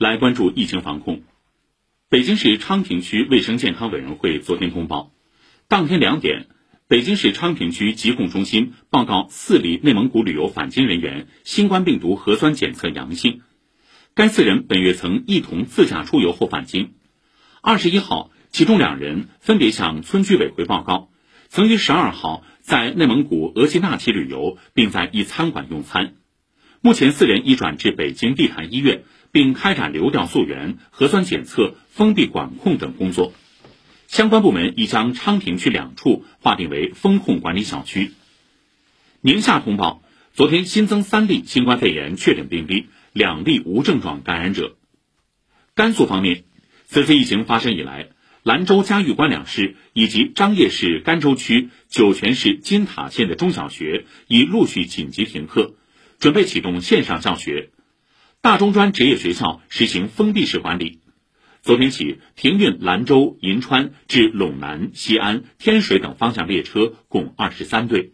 来关注疫情防控。北京市昌平区卫生健康委员会昨天通报，当天两点，北京市昌平区疾控中心报告四例内蒙古旅游返京人员新冠病毒核酸检测阳性，该四人本月曾一同自驾出游后返京。二十一号，其中两人分别向村居委会报告，曾于十二号在内蒙古额济纳旗旅游，并在一餐馆用餐。目前，四人已转至北京地坛医院，并开展流调溯源、核酸检测、封闭管控等工作。相关部门已将昌平区两处划定为风控管理小区。宁夏通报，昨天新增三例新冠肺炎确诊病例，两例无症状感染者。甘肃方面。此次疫情发生以来，兰州嘉峪关两市以及张掖市甘州区酒泉市金塔县的中小学已陆续紧急停课，准备启动线上教学。大中专职业学校实行封闭式管理。昨天起，停运兰州、银川至陇南、西安、天水等方向列车共二十三对。